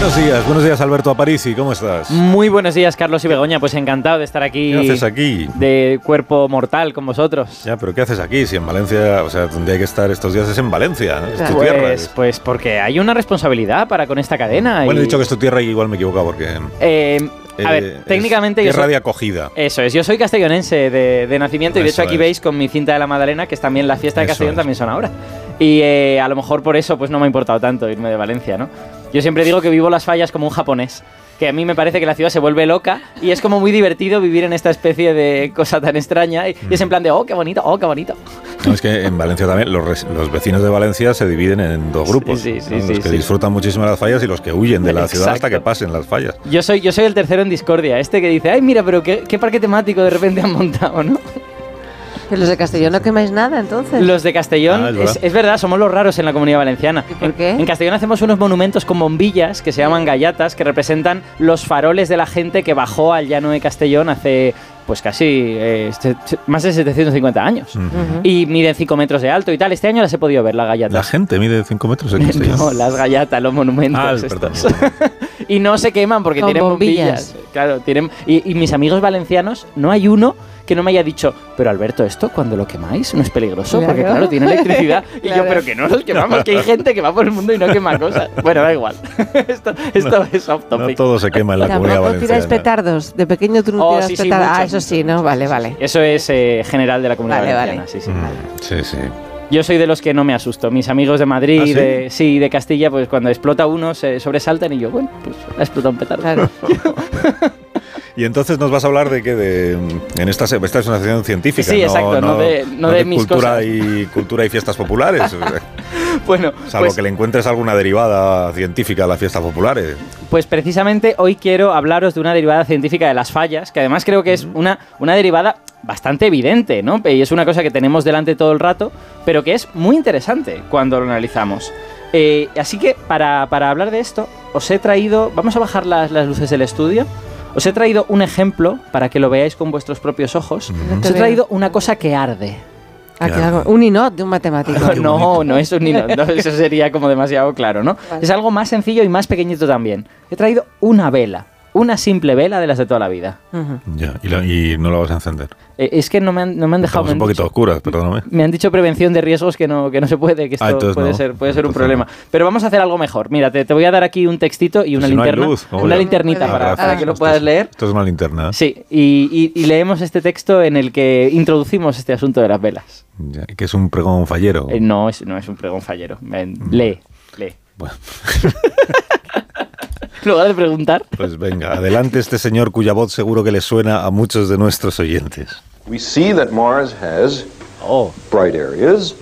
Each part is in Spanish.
Buenos días, buenos días Alberto Aparici, ¿cómo estás? Muy buenos días Carlos y Begoña, pues encantado de estar aquí. ¿Qué haces aquí? De cuerpo mortal con vosotros. Ya, pero ¿qué haces aquí? Si en Valencia, o sea, donde hay que estar estos días es en Valencia, ¿no? Es tu pues, tierra. Pues porque hay una responsabilidad para con esta cadena. Bueno, y- he dicho que es tu tierra y igual me he equivocado porque... Eh, a eh, ver, es técnicamente yo Tierra soy, de acogida. Eso es, yo soy castellonense de, de nacimiento y de Eso hecho aquí es. veis con mi cinta de la Madalena que es también la fiesta de Eso Castellón es. también son ahora. Y eh, a lo mejor por eso pues no me ha importado tanto irme de Valencia, ¿no? Yo siempre digo que vivo las fallas como un japonés, que a mí me parece que la ciudad se vuelve loca y es como muy divertido vivir en esta especie de cosa tan extraña y, y es en plan de, oh, qué bonito, oh, qué bonito. No, es que en Valencia también los, los vecinos de Valencia se dividen en dos grupos. Sí, sí, ¿no? sí, los que disfrutan muchísimo de las fallas y los que huyen de la ciudad hasta que pasen las fallas. Yo soy, yo soy el tercero en discordia, este que dice, ay, mira, pero qué, qué parque temático de repente han montado, ¿no? Los de Castellón no quemáis nada, entonces. Los de Castellón, Ah, es es, verdad. es verdad, somos los raros en la comunidad valenciana. ¿Y por En- qué? En, Castellón hacemos unos monumentos con bombillas que se llaman gallatas, que representan los faroles de la gente que bajó al llano de Castellón hace, pues casi, eh, más de 750 años. Ujú. Ujú. Y miden 5 metros de alto y tal. Este año las he podido ver, La gallatas. gente mide 5 metros en Castellón. No, las gallatas, los monumentos. Ah, estos. Y no se queman porque Con tienen bombillas. bombillas. Claro, tienen. Y, y mis amigos valencianos, no hay uno que no me haya dicho, pero Alberto, ¿esto cuando lo quemáis no es peligroso? Porque Claro. claro, tiene electricidad. Y yo, Claro. pero que no los quemamos, que hay gente que va por el mundo y no quema cosas. Bueno, da igual. esto esto es off No topic. todo se quema en la comunidad Tampoco tiráis valenciana. petardos. De pequeño tú no Oh, tiras sí, sí, petardos. ah, muchos, eso sí, ¿no? Vale, vale. Eso es eh, general de la comunidad Vale, valenciana, vale. sí, sí. Mm, Sí, sí. Yo soy de los que no me asusto. Mis amigos de Madrid, ¿Ah, sí? de, sí, de Castilla, pues cuando explota uno se sobresaltan y yo, bueno, pues ha explotado un petardo. Claro. Y entonces nos vas a hablar de que de, en esta, esta es una sección científica, Sí, no, exacto, no de- no de mis cultura cosas. y cultura y fiestas populares. sea, Bueno, Salvo pues, que le encuentres alguna derivada científica a las fiestas populares. pues precisamente hoy quiero hablaros de una derivada científica de las fallas, que además creo que es una, una derivada bastante evidente, ¿no? Y es una cosa que tenemos delante todo el rato, pero que es muy interesante cuando lo analizamos. Eh, así que para, para hablar de esto, os he traído, vamos a bajar las, las luces del estudio, os he traído un ejemplo para que lo veáis con vuestros propios ojos. Os he traído una cosa que arde. Aquí Claro. algo- un inot de un matemático. No, no es un hilo. no, eso sería como demasiado claro, ¿no? Vale. Es algo más sencillo y más pequeñito también. He traído una vela. Una simple vela de las de toda la vida. Ya, y, la- y no la vas a encender. Eh, es que no me han, no me han dejado... Me un han poquito dicho- oscuras, perdóname. Me han dicho prevención de riesgos que no, que no se puede, que esto Ah, entonces puede, no. ser, puede ser un problema. no. Pero vamos a hacer algo mejor. Mira, te, te voy a dar aquí un textito y una si no hay linterna. luz, ¿cómo una linternita Ah, para, gracias. para que lo Esto puedas es- leer. Esto es una linterna. Sí, y, y- y leemos este texto en el que introducimos este asunto de las velas. Ya, que es un pregón fallero. Eh, no, es, no es un pregón fallero. Ven, lee, lee. Bueno, En lugar de preguntar. pues venga, adelante este señor cuya voz seguro que le suena a muchos de nuestros oyentes. We see that Mars has Oh, bright areas,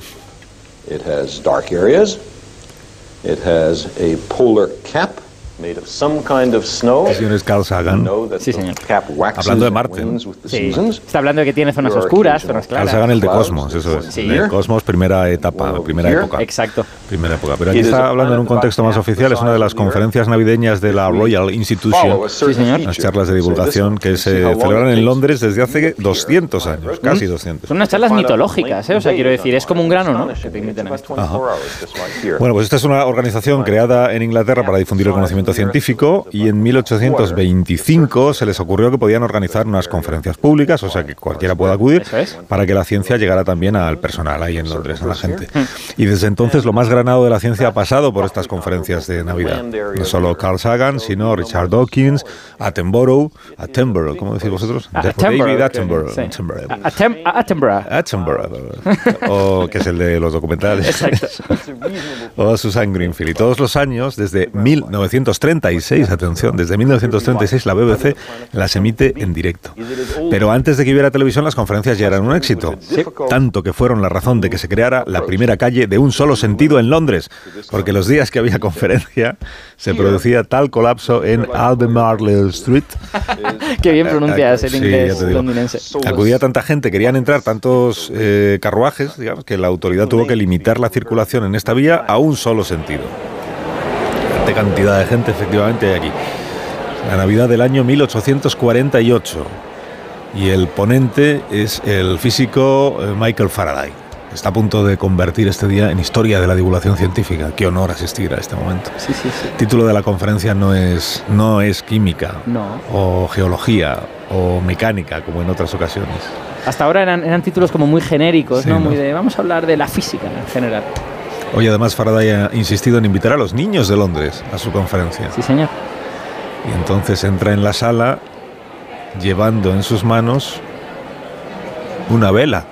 it has dark areas, it has a polar cap made of some kind of snow. El señor es Carl Sagan. Sí, the señor. Hablando de Marte, sí. Está hablando de que tiene zonas oscuras, zonas Carl claras. Sagan el de Cosmos, eso es. De year. Cosmos, primera etapa, primera here. época. Exacto. Primera época. Pero aquí está a hablando en un contexto más oficial. the Es una de las of the Earth. conferencias navideñas de la Royal Institution. Certain señor. Las charlas de divulgación que se celebran en Londres desde hace clear 200 the años, casi 200. Son unas charlas mitológicas, ¿eh? O sea, quiero decir, es como un grano, ¿no? Que te inviten a esto. about 24 hours, just right here. Bueno, pues esta es una organización creada en Inglaterra para difundir el conocimiento científico y en 1825 se les ocurrió que podían organizar unas conferencias públicas, o sea que cualquiera pueda acudir, para que la ciencia llegara también al personal ahí en Londres, a la gente. Y desde entonces lo más granado de la ciencia ha pasado por estas conferencias de Navidad. No solo Carl Sagan, sino Richard Dawkins, Attenborough, Attenborough, ¿cómo decís vosotros? Ah, Attenborough, David Attenborough. Attenborough. Attenborough. O que es el de los documentales. O Susan Greenfield. Y todos los años, desde 1936, atención, desde 1936 la BBC las emite en directo. Pero antes de que hubiera televisión las conferencias ya eran un éxito, tanto que fueron la razón de que se creara la primera calle de un solo sentido en Londres, porque los días que había conferencia se producía tal colapso en Albemarle Street. Qué bien pronuncias el inglés londinense. Acudía tanta gente, querían entrar tantos eh, carruajes, digamos, que la autoridad tuvo que limitar la circulación en esta vía a un solo sentido. Qué cantidad de gente efectivamente aquí. La Navidad del año 1848. Y el ponente es el físico eh, Michael Faraday. Está a punto de convertir este día en historia de la divulgación científica. Qué honor asistir a este momento. Sí, sí, sí. El título de la conferencia no es, no es química No. o geología o mecánica como en otras ocasiones. Hasta ahora eran, eran títulos como muy genéricos, ¿no? ¿no? Muy de vamos a hablar de la física en general. Hoy además Faraday ha insistido en invitar a los niños de Londres a su conferencia. Sí, señor. Y entonces entra en la sala llevando en sus manos una vela.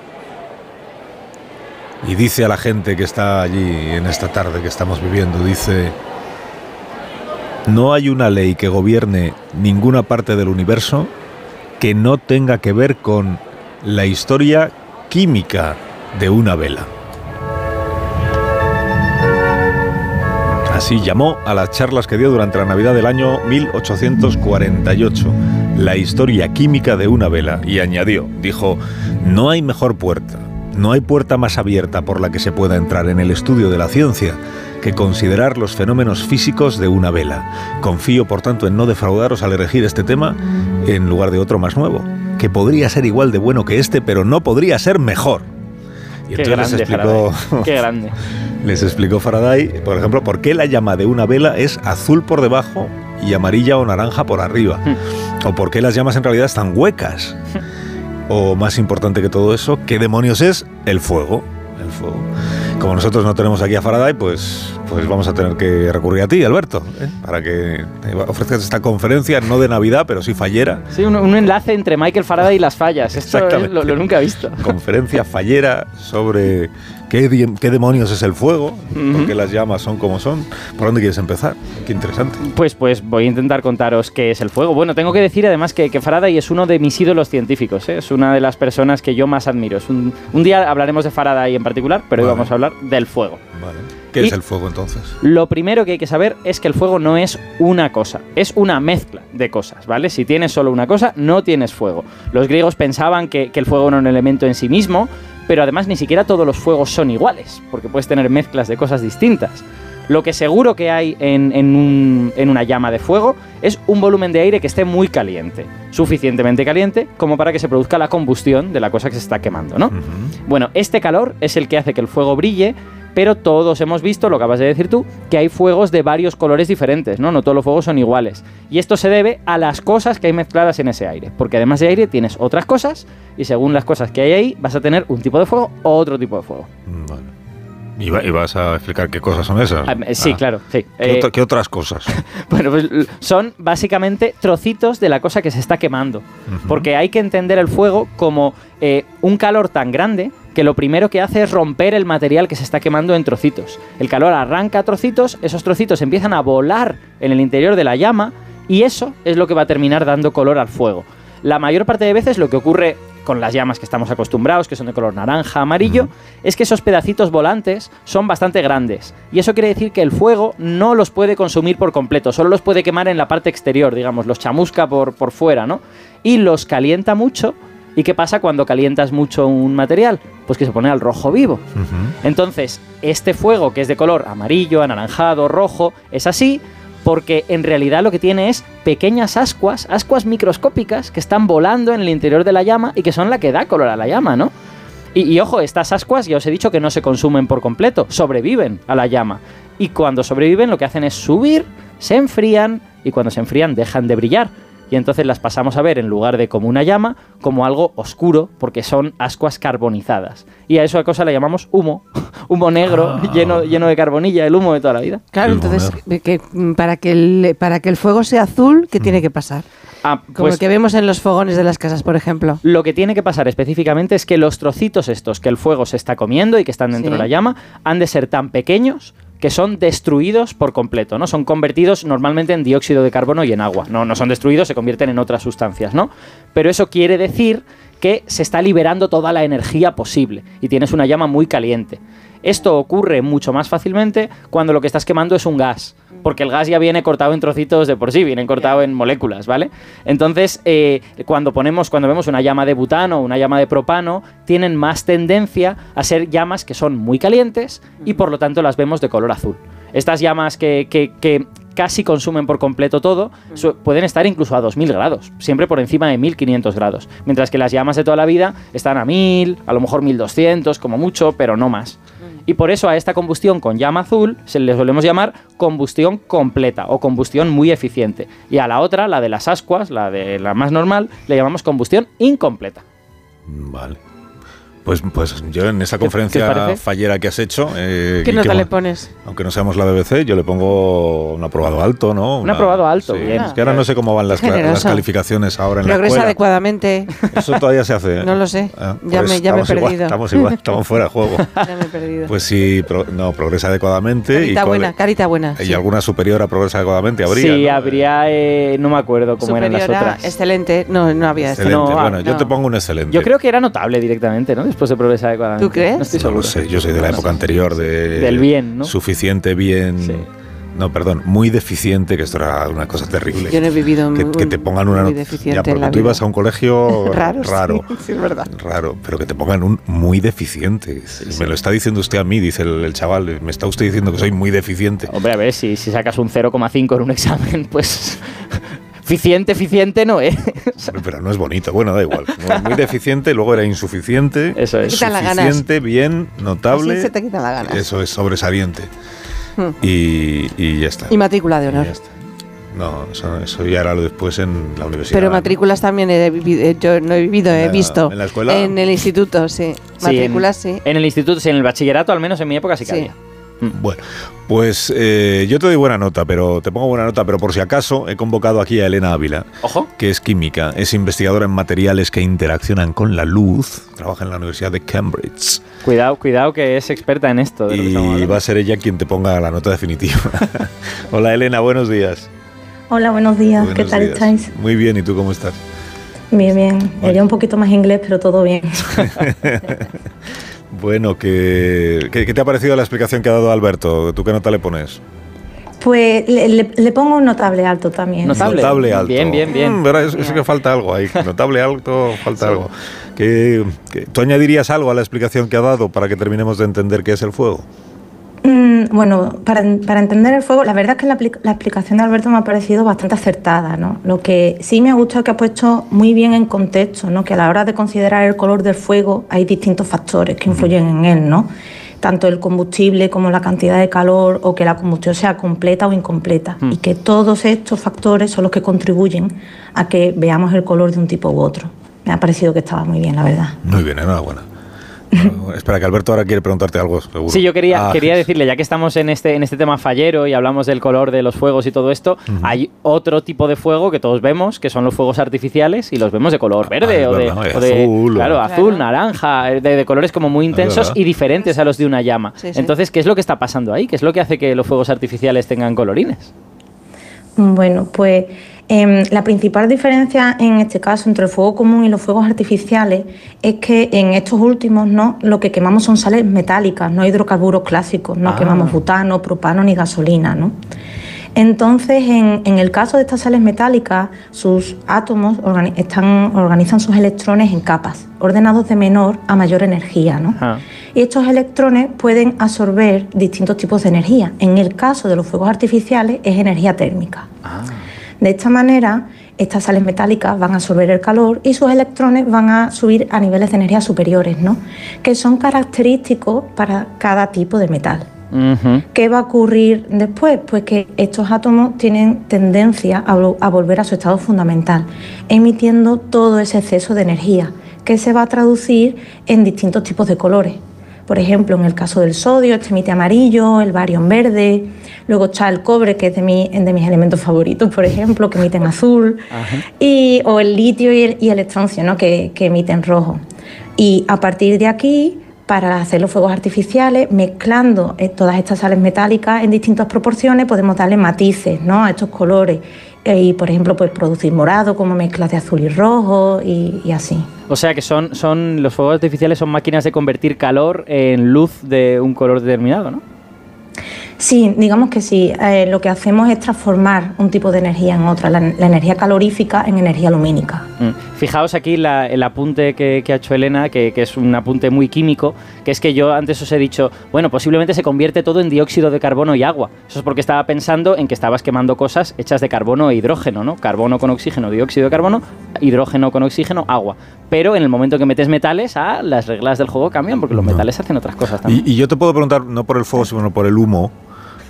Y dice a la gente que está allí en esta tarde que estamos viviendo, dice, no hay una ley que gobierne ninguna parte del universo que no tenga que ver con la historia química de una vela. Así llamó a las charlas que dio durante la Navidad del año 1848, la historia química de una vela, y añadió, dijo, no hay mejor puerta, no hay puerta más abierta por la que se pueda entrar en el estudio de la ciencia que considerar los fenómenos físicos de una vela. Confío, por tanto, en no defraudaros al elegir este tema en lugar de otro más nuevo, que podría ser igual de bueno que este, pero no podría ser mejor. Y Qué entonces les explicó, Faraday. Qué grande. les explicó Faraday, por ejemplo, por qué la llama de una vela es azul por debajo y amarilla o naranja por arriba. O por qué las llamas en realidad están huecas. O más importante que todo eso, ¿qué demonios es el fuego? El fuego. Como nosotros no tenemos aquí a Faraday, pues, pues vamos a tener que recurrir a ti, Alberto, ¿eh? para que ofrezcas esta conferencia, no de Navidad, pero sí fallera. Sí, un, un enlace entre Michael Faraday y las fallas. Esto Exactamente. es lo, lo nunca he visto. Conferencia fallera sobre qué, demonios es el fuego, por qué las llamas son como son. ¿Por dónde quieres empezar? Qué interesante. Pues, pues voy a intentar contaros qué es el fuego. Bueno, tengo que decir además que, que Faraday es uno de mis ídolos científicos. ¿eh? Es una de las personas que yo más admiro. Es un, un día hablaremos de Faraday en particular, pero hoy vamos a hablar del fuego. Vale. ¿Qué Y- es el fuego entonces? Lo primero que hay que saber es que el fuego no es una cosa, es una mezcla de cosas, ¿vale? Si tienes solo una cosa, no tienes fuego. Los griegos pensaban que, que el fuego era un elemento en sí mismo, pero además ni siquiera todos los fuegos son iguales, porque puedes tener mezclas de cosas distintas. Lo que seguro que hay en, en un- en una llama de fuego es un volumen de aire que esté muy caliente, suficientemente caliente como para que se produzca la combustión de la cosa que se está quemando, ¿no? Bueno, este calor es el que hace que el fuego brille, pero todos hemos visto, lo que acabas de decir tú, que hay fuegos de varios colores diferentes, ¿no? No todos los fuegos son iguales. Y esto se debe a las cosas que hay mezcladas en ese aire, porque además de aire tienes otras cosas y según las cosas que hay ahí vas a tener un tipo de fuego o otro tipo de fuego. Mm, Vale. ¿Y, va- y vas a explicar qué cosas son esas? Ah, sí, Ah. claro, sí. ¿Qué, Eh, otra- qué otras cosas? Bueno, pues son básicamente trocitos de la cosa que se está quemando. Porque hay que entender el fuego como eh, un calor tan grande que lo primero que hace es romper el material que se está quemando en trocitos. El calor arranca trocitos, esos trocitos empiezan a volar en el interior de la llama y eso es lo que va a terminar dando color al fuego. La mayor parte de veces lo que ocurre con las llamas que estamos acostumbrados, que son de color naranja, amarillo, es que esos pedacitos volantes son bastante grandes. Y eso quiere decir que el fuego no los puede consumir por completo, solo los puede quemar en la parte exterior, digamos, los chamusca por, por fuera, ¿no? Y los calienta mucho. ¿Y qué pasa cuando calientas mucho un material? Pues que se pone al rojo vivo. Entonces, este fuego que es de color amarillo, anaranjado, rojo, es así porque en realidad lo que tiene es pequeñas ascuas, ascuas microscópicas que están volando en el interior de la llama y que son la que da color a la llama, ¿no? Y, y ojo, estas ascuas ya os he dicho que no se consumen por completo, sobreviven a la llama. Y cuando sobreviven lo que hacen es subir, se enfrían y cuando se enfrían dejan de brillar. Y entonces las pasamos a ver en lugar de como una llama, como algo oscuro, porque son ascuas carbonizadas. Y a eso a cosa le llamamos humo, humo negro, lleno, lleno de carbonilla, el humo de toda la vida. Claro, El entonces, que, mm, para, que el, para que el fuego sea azul, ¿qué tiene que pasar? Ah, Como pues el que vemos en los fogones de las casas, por ejemplo. Lo que tiene que pasar específicamente es que los trocitos estos que el fuego se está comiendo y que están dentro Sí. de la llama han de ser tan pequeños que son destruidos por completo, ¿no? Son convertidos normalmente en dióxido de carbono y en agua. No, no son destruidos, se convierten en otras sustancias, ¿no? Pero eso quiere decir que se está liberando toda la energía posible y tienes una llama muy caliente. Esto ocurre mucho más fácilmente cuando lo que estás quemando es un gas, porque el gas ya viene cortado en trocitos de por sí, viene cortado en moléculas, ¿vale? Entonces, eh, cuando ponemos, cuando vemos una llama de butano o una llama de propano, tienen más tendencia a ser llamas que son muy calientes y por lo tanto las vemos de color azul. Estas llamas que, que- que casi consumen por completo todo, pueden estar incluso a 2000 grados, siempre por encima de 1500 grados. Mientras que las llamas de toda la vida están a 1000, a lo mejor 1200, como mucho, pero no más. Y por eso a esta combustión con llama azul se le solemos llamar combustión completa o combustión muy eficiente. Y a la otra, la de las ascuas, la de la más normal, le llamamos combustión incompleta. Vale. Pues, pues yo en esa ¿Qué- qué conferencia fallera que has hecho, eh, ¿Qué nota que- le pones? aunque no seamos la BBC, yo le pongo un aprobado alto, ¿no? Un aprobado alto, sí. bien. Es que ahora no sé cómo van las, calificaciones ahora en la Progresa escuela. adecuadamente. Eso todavía se hace. No lo sé. Ah, Ya me- ya me he estamos igual, perdido. estamos igual, estamos fuera de juego. Ya me he perdido. Pues sí, pro- no, progresa adecuadamente. carita y cuál- buena, carita buena. Y sí. alguna superior a progresa adecuadamente habría. sí, ¿no? habría, eh, no me acuerdo cómo eran las Superior a otras. excelente. No, no había Excelente. No, bueno, yo te pongo un excelente. Yo creo que era notable directamente, ¿no? Después de progresar adecuadamente. ¿Tú crees? No estoy No seguro. lo sé, yo soy de la época anterior de... Del bien, ¿no? Suficiente bien... Sí. No, perdón, muy deficiente, que esto era una cosa terrible. Yo no he vivido que, muy- que te pongan una muy deficiente Ya, en porque la tú vida. ibas a un colegio Raro, sí, raro. sí, es verdad. Raro, pero que te pongan un muy deficiente. Me lo está diciendo usted a mí, dice el, el chaval. Me está usted diciendo que soy muy deficiente. Hombre, a ver, si, si sacas un 0,5 en un examen, pues. Eficiente, eficiente no es. Pero no es bonito. Bueno, da igual. Muy- deficiente, luego era insuficiente. Eso es. Suficiente, bien, notable. Así se te quitan las ganas. Eso es sobresaliente. Hmm. Y, y ya está. Y matrícula de Y honor. ya está. No, eso, eso ya era lo después en la universidad. Pero matrículas también he vivido, eh, yo no he vivido, ¿En he la- visto. en la escuela? En el instituto, sí. Sí, Matrículas, en, sí. En el instituto, sí, en el bachillerato, al menos en mi época sí que Sí. había. Bueno, pues eh, yo te doy buena nota, pero te pongo buena nota, pero por si acaso he convocado aquí a Elena Ávila, Ojo. que es química, es investigadora en materiales que interaccionan con la luz, trabaja en la Universidad de Cambridge Cuidado, cuidado que es experta en esto. de lo que estamos y va a ser ella quien te ponga la nota definitiva. Hola Elena, buenos días. Hola, buenos días. ¿Qué tal días. estáis? Muy bien, ¿y tú cómo estás? Bien, bien. Iría un poquito más inglés, pero todo bien. Bueno, ¿qué, qué, qué te ha parecido la explicación que ha dado Alberto? ¿Tú qué nota le pones? Pues le, le- le pongo un notable alto también. Notable. Notable alto. Bien, bien, bien. Mm, eso que falta algo ahí. Notable alto, falta algo. ¿Qué, qué- tú añadirías algo a la explicación que ha dado para que terminemos de entender qué es el fuego? Mm, bueno, para, para entender el fuego, la verdad es que la, explicación de Alberto me ha parecido bastante acertada. ¿no? Lo que sí me ha gustado es que ha puesto muy bien en contexto, ¿no? que a la hora de considerar el color del fuego hay distintos factores que influyen en él. ¿no? Tanto el combustible como la cantidad de calor o que la combustión sea completa o incompleta. Y que todos estos factores son los que contribuyen a que veamos el color de un tipo u otro. Me ha parecido que estaba muy bien, la verdad. Muy bien, enhorabuena. Bueno, espera, que Alberto ahora quiere preguntarte algo, seguro. Sí, yo quería, Ah, quería decirle, ya que estamos en este, en este tema fallero y hablamos del color de los fuegos y todo esto, hay otro tipo de fuego que todos vemos, que son los fuegos artificiales, y los vemos de color verde es o, de, verdad, y o de- azul, o- claro, azul, Claro. naranja, de, de colores como muy intensos y diferentes a los de una llama. Sí, sí. Entonces, ¿qué es lo que está pasando ahí? ¿Qué es lo que hace que los fuegos artificiales tengan colorines? Bueno, pues em, la principal diferencia en este caso entre el fuego común y los fuegos artificiales es que en estos últimos no lo que quemamos son sales metálicas, no hidrocarburos clásicos, no Ah. quemamos butano, propano ni gasolina, ¿no? Entonces, en, en el caso de estas sales metálicas, sus átomos organi- están, organizan sus electrones en capas, ordenados de menor a mayor energía, ¿no? Ah. Y estos electrones pueden absorber distintos tipos de energía. En el caso de los fuegos artificiales es energía térmica. De esta manera, estas sales metálicas van a absorber el calor y sus electrones van a subir a niveles de energía superiores, ¿no? que son característicos para cada tipo de metal. ¿Qué va a ocurrir después? Pues que estos átomos tienen tendencia a volver a su estado fundamental, emitiendo todo ese exceso de energía, que se va a traducir en distintos tipos de colores. Por ejemplo, en el caso del sodio, este emite amarillo, el bario en verde, luego está el cobre, que es de, mi- de mis elementos favoritos, por ejemplo, que emite en azul, y, o el litio y el, y el estroncio, ¿no? que, que emite en rojo. Y a partir de aquí, para hacer los fuegos artificiales, mezclando eh, todas estas sales metálicas en distintas proporciones, podemos darle matices ¿no? a estos colores. Eh, y, por ejemplo, pues producir morado como mezclas de azul y rojo y, y así. O sea que son, son los fuegos artificiales son máquinas de convertir calor en luz de un color determinado, ¿no? Sí, digamos que sí. Eh, lo que hacemos es transformar un tipo de energía en otra, la, la energía calorífica en energía lumínica. Mm. Fijaos aquí la- el apunte que, que ha hecho Elena, que, que es un apunte muy químico, que es que yo antes os he dicho, bueno, posiblemente se convierte todo en dióxido de carbono y agua. Eso es porque estaba pensando en que estabas quemando cosas hechas de carbono e hidrógeno, ¿no? Carbono con oxígeno, dióxido de carbono, hidrógeno con oxígeno, agua. Pero en el momento que metes metales, ah, las reglas del juego cambian, porque los No. metales hacen otras cosas también. Y, y yo te puedo preguntar, no por el fuego, sino por el humo.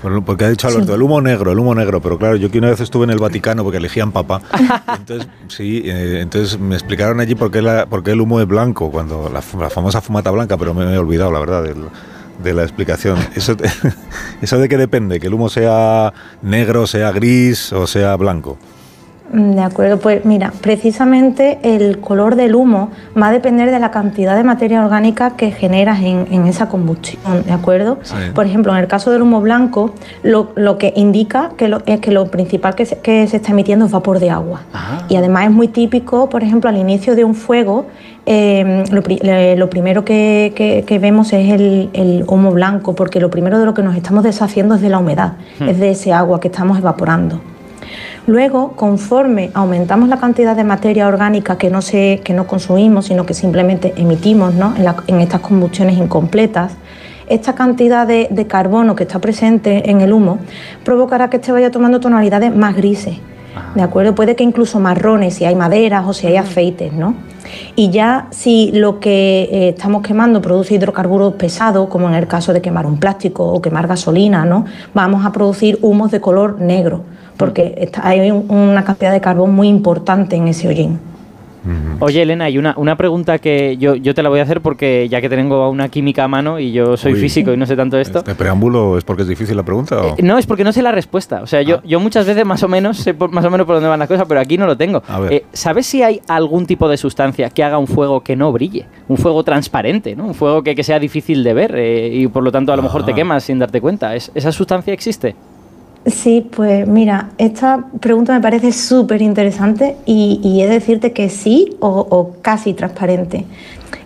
Porque ha dicho Alberto, el humo negro, el humo negro, pero claro, yo que una vez estuve en el Vaticano porque elegían papa, entonces sí, eh, entonces me explicaron allí por qué, la- por qué el humo es blanco, cuando la, famosa fumata blanca, pero me he olvidado, la verdad, del- de la explicación. Eso, ¿Eso de qué depende? ¿Que el humo sea negro, sea gris o sea blanco? De acuerdo, pues mira, precisamente el color del humo va a depender de la cantidad de materia orgánica que generas en, en esa combustión, ¿de acuerdo? Sí. Por ejemplo, en el caso del humo blanco, lo, lo que indica que lo- es que lo principal que se, que se está emitiendo es vapor de agua. Ah. Y además es muy típico, por ejemplo, al inicio de un fuego, eh, lo, primero que, que- que vemos es el, el humo blanco, porque lo primero de lo que nos estamos deshaciendo es de la humedad, es de ese agua que estamos evaporando. Luego, conforme aumentamos la cantidad de materia orgánica que no, se, que no consumimos, sino que simplemente emitimos ¿no? en, la- en estas combustiones incompletas, esta cantidad de, de carbono que está presente en el humo provocará que este vaya tomando tonalidades más grises. ¿De acuerdo? Puede que incluso marrones si hay maderas o si hay aceites, ¿no? Y ya si lo que eh, estamos quemando produce hidrocarburos pesados, como en el caso de quemar un plástico o quemar gasolina, ¿no? Vamos a producir humos de color negro, porque está- hay un- una cantidad de carbón muy importante en ese hollín. Oye, Elena, hay una, una pregunta que yo, yo te la voy a hacer porque ya que tengo una química a mano y yo soy Uy. físico y no sé tanto esto. ¿Este preámbulo es porque es difícil la pregunta? o? Eh, No, es porque no sé la respuesta. O sea, yo, Ah. yo muchas veces más o menos sé por- más o menos por dónde van las cosas, pero aquí no lo tengo. Eh, ¿Sabes si hay algún tipo de sustancia que haga un fuego que no brille? Un fuego transparente, ¿no? Un fuego que, que sea difícil de ver eh, y por lo tanto a lo mejor te Ah. quemas sin darte cuenta. ¿Es- ¿Esa sustancia existe? Sí, pues mira, esta pregunta me parece súper interesante y, y he de decirte que sí o, o casi transparente.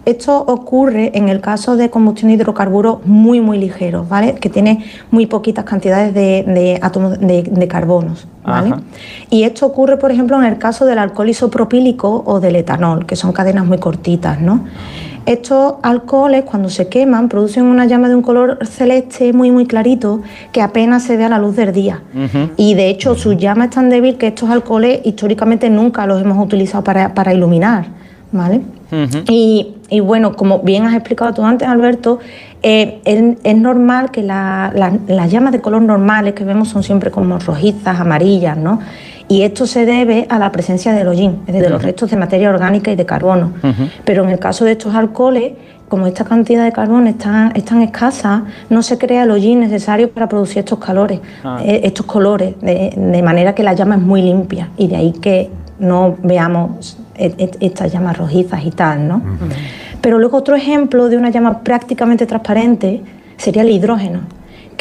Esto ocurre en el caso de combustión de hidrocarburos muy, muy ligeros, ¿vale? Que tiene muy poquitas cantidades de, de átomos de, de carbonos, ¿vale? Ajá. Y esto ocurre, por ejemplo, en el caso del alcohol isopropílico o del etanol, que son cadenas muy cortitas, ¿no? Estos alcoholes, cuando se queman, producen una llama de un color celeste muy, muy clarito que apenas se ve a la luz del día. Y de hecho, su llama es tan débil que estos alcoholes históricamente nunca los hemos utilizado para, para iluminar, ¿vale? Y, y bueno, como bien has explicado tú antes, Alberto, eh, es, es normal que la- la- las llamas de color normales que vemos son siempre como rojizas, amarillas, ¿no? Y esto se debe a la presencia del hollín, es decir, de los restos de materia orgánica y de carbono. Pero en el caso de estos alcoholes, como esta cantidad de carbono es tan, es tan escasa, no se crea el hollín necesario para producir estos calores, Ah. eh, estos colores, de, de manera que la llama es muy limpia y de ahí que no veamos e- e- estas llamas rojizas y tal, ¿no? Pero luego otro ejemplo de una llama prácticamente transparente sería el hidrógeno,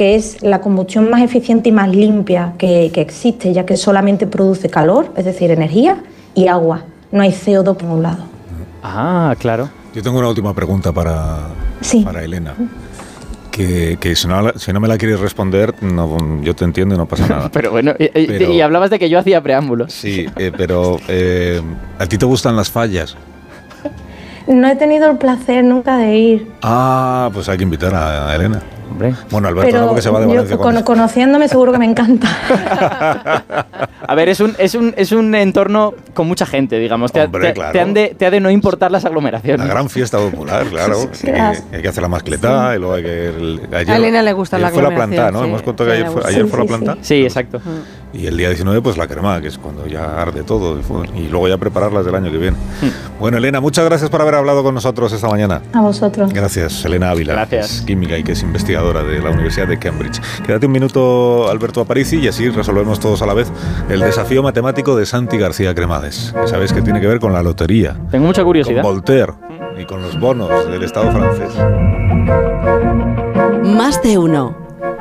que es la combustión más eficiente y más limpia que, que existe, ya que solamente produce calor, es decir, energía y agua. No hay CO2 por un lado. Ah, claro. Yo tengo una última pregunta para, Sí. para Elena. Que, que si, no, la- si no me la quieres responder, no, yo te entiendo y no pasa nada. Pero bueno, eh, Pero- y hablabas de que yo hacía preámbulos. Sí, eh, pero eh, ¿a ti te gustan las fallas? No he tenido el placer nunca de ir, Ah, pues hay que invitar a Elena. Hombre. Bueno, Alberto no pero porque se va de yo Valencia con- cono- conociéndome seguro que me encanta. A ver, es un, es un, es un entorno con mucha gente, digamos. Te, Hombre, te- claro. te han de, te ha de no importar las aglomeraciones. La gran fiesta popular, claro. Sí, Hay claro. que, hay que hacer la mascleta y luego hay que... ayer, A Elena le gusta ayer la fue la aglomeración, planta, ¿no? sí. Hemos contado Sí, que ayer fue, ayer Sí, fue la sí, planta. Sí, exacto. Y el día 19, pues la crema, que es cuando ya arde todo. Y Y luego ya prepararlas del año que viene. Hmm. Bueno, Elena, muchas gracias por haber hablado con nosotros esta mañana. A vosotros. Gracias, Elena Ávila, Gracias. que es química y que es investigadora de la Universidad de Cambridge. Quédate un minuto, Alberto Aparici, y así resolvemos todos a la vez el desafío matemático de Santi García Cremades, que sabes que tiene que ver con la lotería, Tengo mucha con curiosidad. Voltaire ni con los bonos del Estado francés. Más de uno.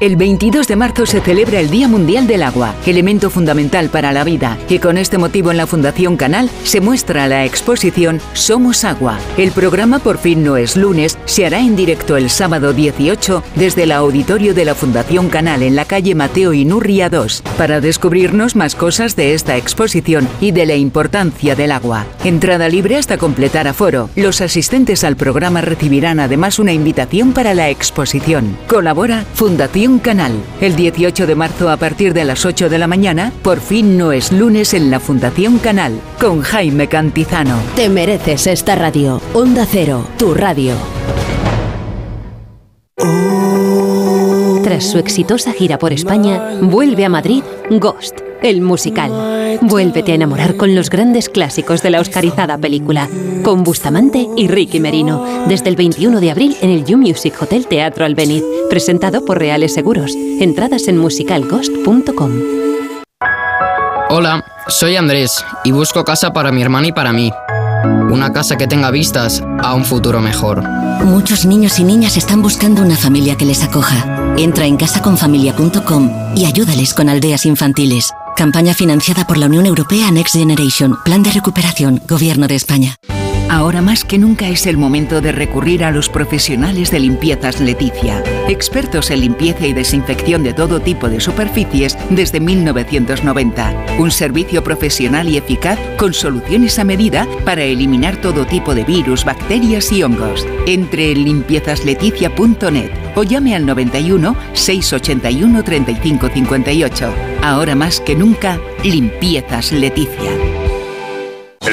El 22 de marzo se celebra el Día Mundial del Agua, elemento fundamental para la vida, y con este motivo en la Fundación Canal se muestra la exposición Somos Agua. El programa Por fin no es lunes se hará en directo el sábado 18 desde el auditorio de la Fundación Canal en la calle Mateo Inurria 2, para descubrirnos más cosas de esta exposición y de la importancia del agua. Entrada libre hasta completar aforo. Los asistentes al programa recibirán además una invitación para la exposición. Colabora Fundación Canal. El 18 de marzo a partir de las 8 de la mañana, por fin no es lunes en la Fundación Canal, con Jaime Cantizano. Te mereces esta radio. Onda Cero, tu radio. Tras su exitosa gira por España, vuelve a Madrid Ghost, el musical. Vuélvete a enamorar con los grandes clásicos de la oscarizada película, con Bustamante y Ricky Merino, desde el 21 de abril en el You Music Hotel Teatro Albeniz, presentado por Reales Seguros. Entradas en musicalghost.com. Hola, soy Andrés y busco casa para mi hermana y para mí. Una casa que tenga vistas a un futuro mejor. Muchos niños y niñas están buscando una familia que les acoja. Entra en casaconfamilia.com y ayúdales con aldeas infantiles. Campaña financiada por la Unión Europea Next Generation, Plan de Recuperación, Gobierno de España. Ahora más que nunca es el momento de recurrir a los profesionales de limpiezas Leticia, expertos en limpieza y desinfección de todo tipo de superficies desde 1990. Un servicio profesional y eficaz con soluciones a medida para eliminar todo tipo de virus, bacterias y hongos. Entre en limpiezasLeticia.net o llame al 91 681 35 58. Ahora más que nunca, Limpiezas Leticia.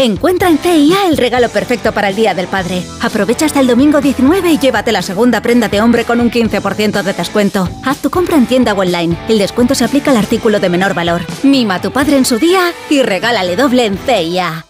Encuentra en CIA el regalo perfecto para el Día del Padre. Aprovecha hasta el domingo 19 y llévate la segunda prenda de hombre con un 15% de descuento. Haz tu compra en tienda o online. El descuento se aplica al artículo de menor valor. Mima a tu padre en su día y regálale doble en CIA.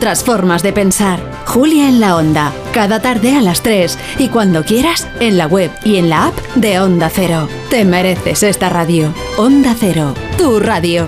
formas de pensar. Julia en la Onda, cada tarde a las 3 y cuando quieras en la web y en la app de Onda Cero. Te mereces esta radio. Onda Cero, tu radio.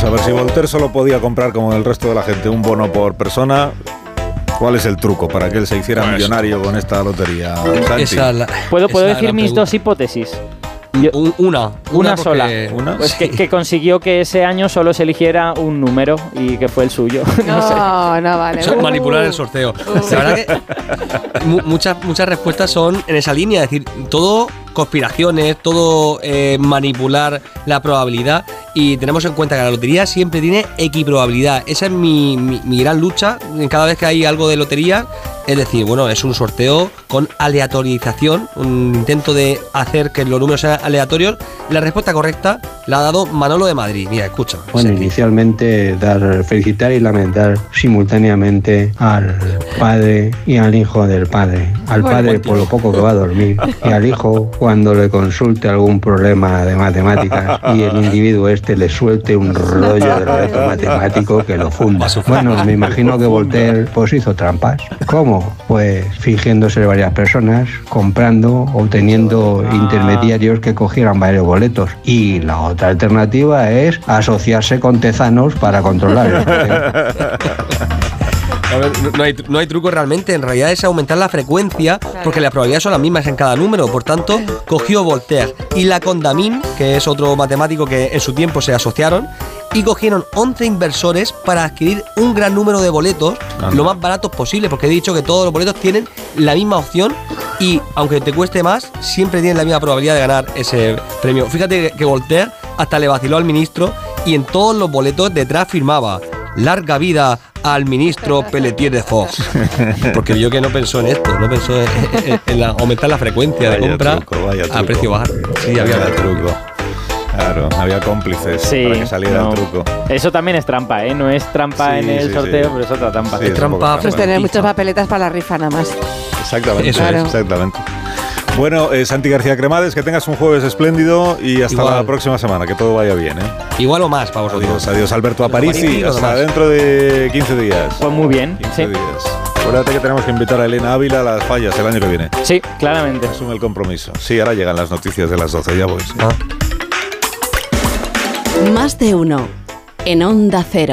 Vamos a ver si Voltaire solo podía comprar como el resto de la gente un bono por persona. ¿Cuál es el truco para que él se hiciera Pues- millonario con esta lotería? ¿Puedo, puedo esa decir mis pregunta. dos hipótesis? Un- una. Una, sola. ¿Una? Pues que, que consiguió que ese año solo se eligiera un número y que fue el suyo. No sé. No, no vale. O sea, Uh. manipular el sorteo. La verdad que mu- muchas, muchas respuestas son en esa línea, es decir, todo conspiraciones, todo eh, manipular la probabilidad y tenemos en cuenta que la lotería siempre tiene equiprobabilidad. Esa es mi, mi- mi gran lucha cada vez que hay algo de lotería. Es decir, bueno, es un sorteo con aleatorización, un intento de hacer que los números sean aleatorios. La respuesta correcta la ha dado Manolo de Madrid. Mira, escucha. Bueno, inicialmente dar felicitar y lamentar simultáneamente al padre y al hijo del padre. Al padre por lo poco que va a dormir y al hijo cuando le consulte algún problema de matemáticas y el individuo este le suelte un rollo de reto matemático que lo funda. Bueno, me imagino que Voltaire pues hizo trampas. ¿Cómo? Pues fingiéndose varias personas, comprando o teniendo intermediarios que cogieran varios boletos. Y la otra alternativa es asociarse con tezanos para controlar el no- no, hay, no hay truco realmente, en realidad es aumentar la frecuencia, porque las probabilidades son las mismas en cada número, por tanto, cogió Voltaire y la Condamin, que es otro matemático que en su tiempo se asociaron, y cogieron 11 inversores para adquirir un gran número de boletos, lo más baratos posible, porque he dicho que todos los boletos tienen la misma opción y aunque te cueste más, siempre tienen la misma probabilidad de ganar ese premio. Fíjate que- que Voltaire hasta le vaciló al ministro y en todos los boletos detrás firmaba larga vida al ministro Pelletier de Fox. Porque yo que no pensó en esto, no pensó en, en- en la- aumentar la frecuencia de compra truco, vaya a precio bajo. Sí, había Vaya truco. Claro, había cómplices Sí, para que saliera no. el truco. Eso también es trampa, ¿eh? No es trampa Sí, en el sí, sorteo, sí. pero es otra trampa. Sí, es trampa. Pues tener muchas papeletas para la rifa nada más. Exactamente, Eso es. Claro. exactamente. Bueno, eh, Santi García Cremades, que tengas un jueves espléndido y hasta Igual. la próxima semana, que todo vaya bien. ¿eh? Igual o más para vosotros. Adiós, adiós Alberto Aparici, hasta dentro de 15 días. Pues muy bien, 15 días. Acuérdate que tenemos que invitar a Elena Ávila a las fallas el año que viene. Sí, claramente. Asume el compromiso. Sí, ahora llegan las noticias de las 12, ya voy. sí. Más de uno. En Onda Cero.